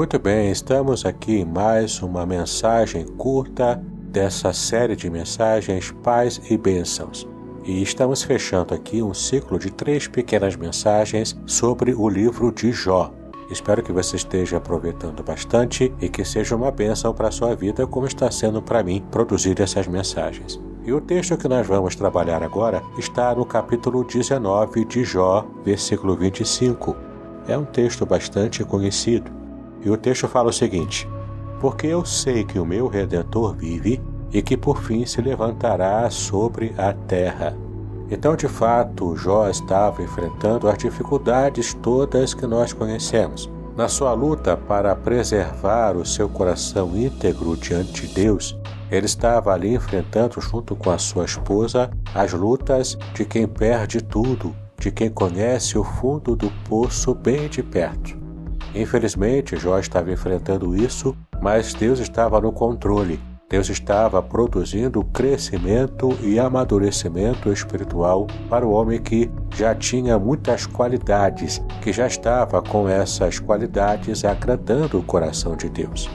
Muito bem, estamos aqui em mais uma mensagem curta dessa série de mensagens Paz e Bênçãos. E estamos fechando aqui um ciclo de três pequenas mensagens sobre o livro de Jó. Espero que você esteja aproveitando bastante e que seja uma bênção para a sua vida, como está sendo para mim produzir essas mensagens. E o texto que nós vamos trabalhar agora está no capítulo 19 de Jó, versículo 25. É um texto bastante conhecido. E o texto fala o seguinte: Porque eu sei que o meu redentor vive e que por fim se levantará sobre a terra. Então, de fato, Jó estava enfrentando as dificuldades todas que nós conhecemos. Na sua luta para preservar o seu coração íntegro diante de Deus, ele estava ali enfrentando, junto com a sua esposa, as lutas de quem perde tudo, de quem conhece o fundo do poço bem de perto. Infelizmente, Jó estava enfrentando isso, mas Deus estava no controle. Deus estava produzindo crescimento e amadurecimento espiritual para o homem que já tinha muitas qualidades, que já estava com essas qualidades agradando o coração de Deus.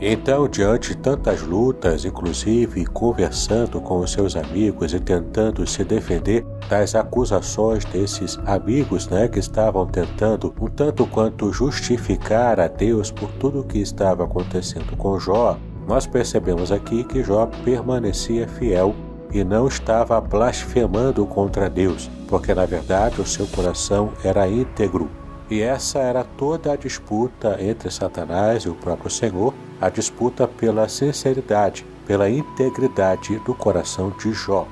Então, diante de tantas lutas, inclusive conversando com os seus amigos e tentando se defender das acusações desses amigos né, que estavam tentando um tanto quanto justificar a Deus por tudo o que estava acontecendo com Jó, nós percebemos aqui que Jó permanecia fiel e não estava blasfemando contra Deus, porque na verdade o seu coração era íntegro. E essa era toda a disputa entre Satanás e o próprio Senhor a disputa pela sinceridade, pela integridade do coração de Jó.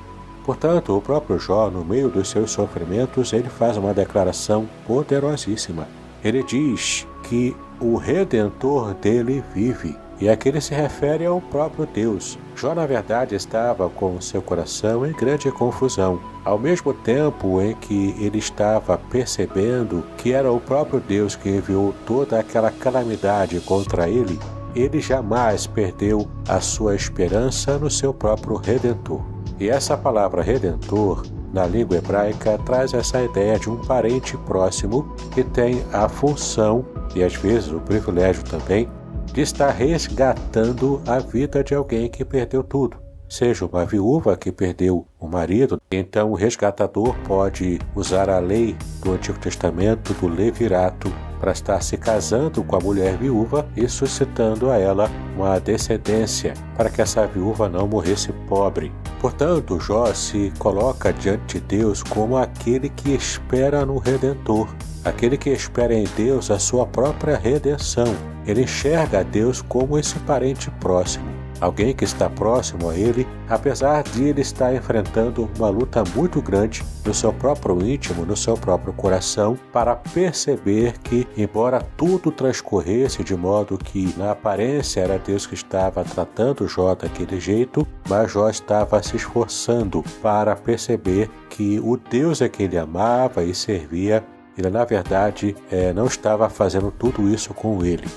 Portanto, o próprio Jó, no meio dos seus sofrimentos, ele faz uma declaração poderosíssima. Ele diz que o redentor dele vive. E aqui ele se refere ao próprio Deus. Jó, na verdade, estava com seu coração em grande confusão. Ao mesmo tempo em que ele estava percebendo que era o próprio Deus que enviou toda aquela calamidade contra ele, ele jamais perdeu a sua esperança no seu próprio Redentor. E essa palavra Redentor, na língua hebraica, traz essa ideia de um parente próximo que tem a função e às vezes o privilégio também de estar resgatando a vida de alguém que perdeu tudo. Seja uma viúva que perdeu o marido, então o resgatador pode usar a lei do Antigo Testamento do levirato para estar se casando com a mulher viúva e suscitando a ela uma descendência, para que essa viúva não morresse pobre. Portanto, Jó se coloca diante de Deus como aquele que espera no Redentor, aquele que espera em Deus a sua própria redenção. Ele enxerga a Deus como esse parente próximo alguém que está próximo a ele, apesar de ele estar enfrentando uma luta muito grande no seu próprio íntimo, no seu próprio coração, para perceber que, embora tudo transcorresse de modo que na aparência era Deus que estava tratando Jó daquele jeito, mas Jó estava se esforçando para perceber que o Deus a que ele amava e servia, ele na verdade é, não estava fazendo tudo isso com ele.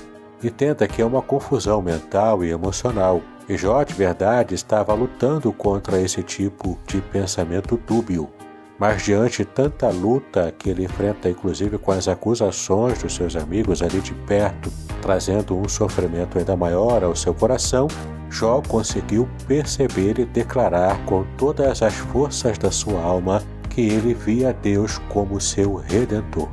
Entenda que é uma confusão mental e emocional. Jó, de verdade, estava lutando contra esse tipo de pensamento dúbio. Mas diante tanta luta que ele enfrenta, inclusive com as acusações dos seus amigos ali de perto, trazendo um sofrimento ainda maior ao seu coração, Jó conseguiu perceber e declarar com todas as forças da sua alma que ele via Deus como seu redentor.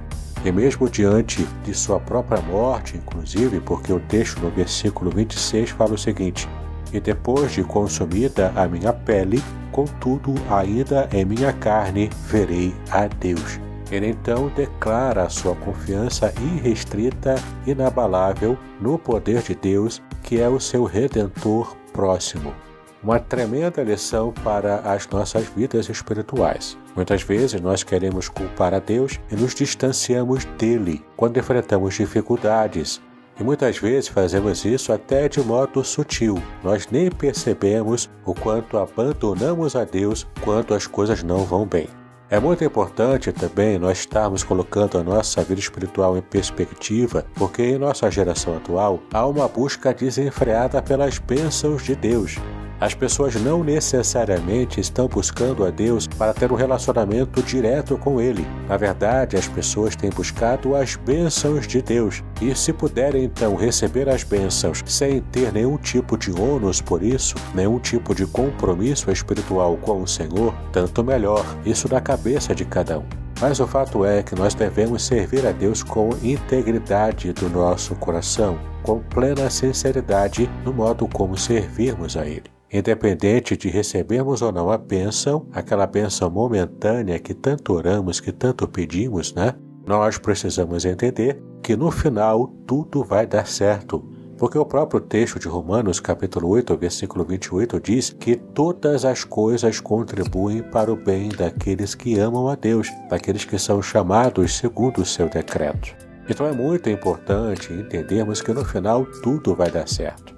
E mesmo diante de sua própria morte, inclusive, porque o texto no versículo 26 fala o seguinte: E depois de consumida a minha pele, contudo, ainda em minha carne verei a Deus. Ele então declara sua confiança irrestrita, inabalável no poder de Deus, que é o seu redentor próximo uma tremenda lição para as nossas vidas espirituais. Muitas vezes nós queremos culpar a Deus e nos distanciamos dele quando enfrentamos dificuldades. E muitas vezes fazemos isso até de modo sutil. Nós nem percebemos o quanto abandonamos a Deus quando as coisas não vão bem. É muito importante também nós estarmos colocando a nossa vida espiritual em perspectiva, porque em nossa geração atual há uma busca desenfreada pelas bênçãos de Deus. As pessoas não necessariamente estão buscando a Deus para ter um relacionamento direto com Ele. Na verdade, as pessoas têm buscado as bênçãos de Deus. E se puderem então receber as bênçãos sem ter nenhum tipo de ônus por isso, nenhum tipo de compromisso espiritual com o Senhor, tanto melhor. Isso na cabeça de cada um. Mas o fato é que nós devemos servir a Deus com integridade do nosso coração, com plena sinceridade no modo como servirmos a Ele. Independente de recebermos ou não a bênção, aquela bênção momentânea que tanto oramos, que tanto pedimos, né? Nós precisamos entender que no final tudo vai dar certo. Porque o próprio texto de Romanos, capítulo 8, versículo 28, diz que todas as coisas contribuem para o bem daqueles que amam a Deus, daqueles que são chamados segundo o seu decreto. Então é muito importante entendermos que no final tudo vai dar certo.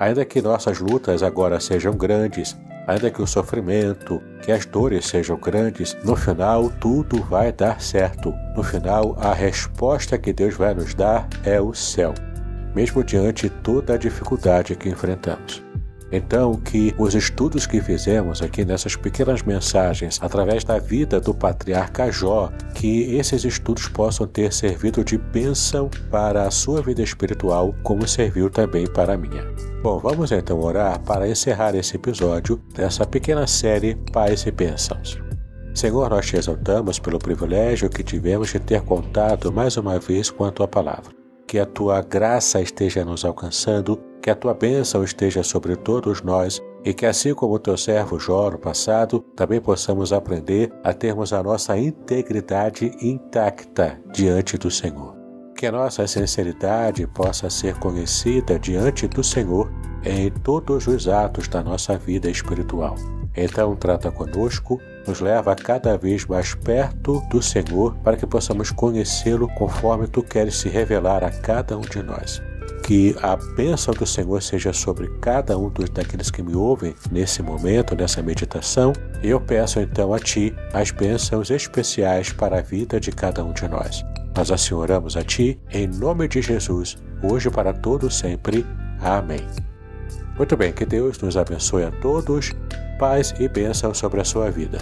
Ainda que nossas lutas agora sejam grandes, ainda que o sofrimento, que as dores sejam grandes, no final tudo vai dar certo. No final, a resposta que Deus vai nos dar é o céu, mesmo diante toda a dificuldade que enfrentamos. Então, que os estudos que fizemos aqui nessas pequenas mensagens, através da vida do patriarca Jó, que esses estudos possam ter servido de bênção para a sua vida espiritual, como serviu também para a minha. Bom, vamos então orar para encerrar esse episódio dessa pequena série Pais e Bênçãos. Senhor, nós te exaltamos pelo privilégio que tivemos de ter contado mais uma vez com a tua palavra. Que a tua graça esteja nos alcançando que a tua bênção esteja sobre todos nós e que, assim como o teu servo Jó no passado, também possamos aprender a termos a nossa integridade intacta diante do Senhor. Que a nossa sinceridade possa ser conhecida diante do Senhor em todos os atos da nossa vida espiritual. Então, trata conosco, nos leva cada vez mais perto do Senhor para que possamos conhecê-lo conforme tu queres se revelar a cada um de nós que a bênção do Senhor seja sobre cada um dos daqueles que me ouvem nesse momento, nessa meditação. Eu peço então a Ti as bênçãos especiais para a vida de cada um de nós. Nós assim oramos a Ti, em nome de Jesus, hoje para todos sempre. Amém. Muito bem, que Deus nos abençoe a todos, paz e bênção sobre a sua vida.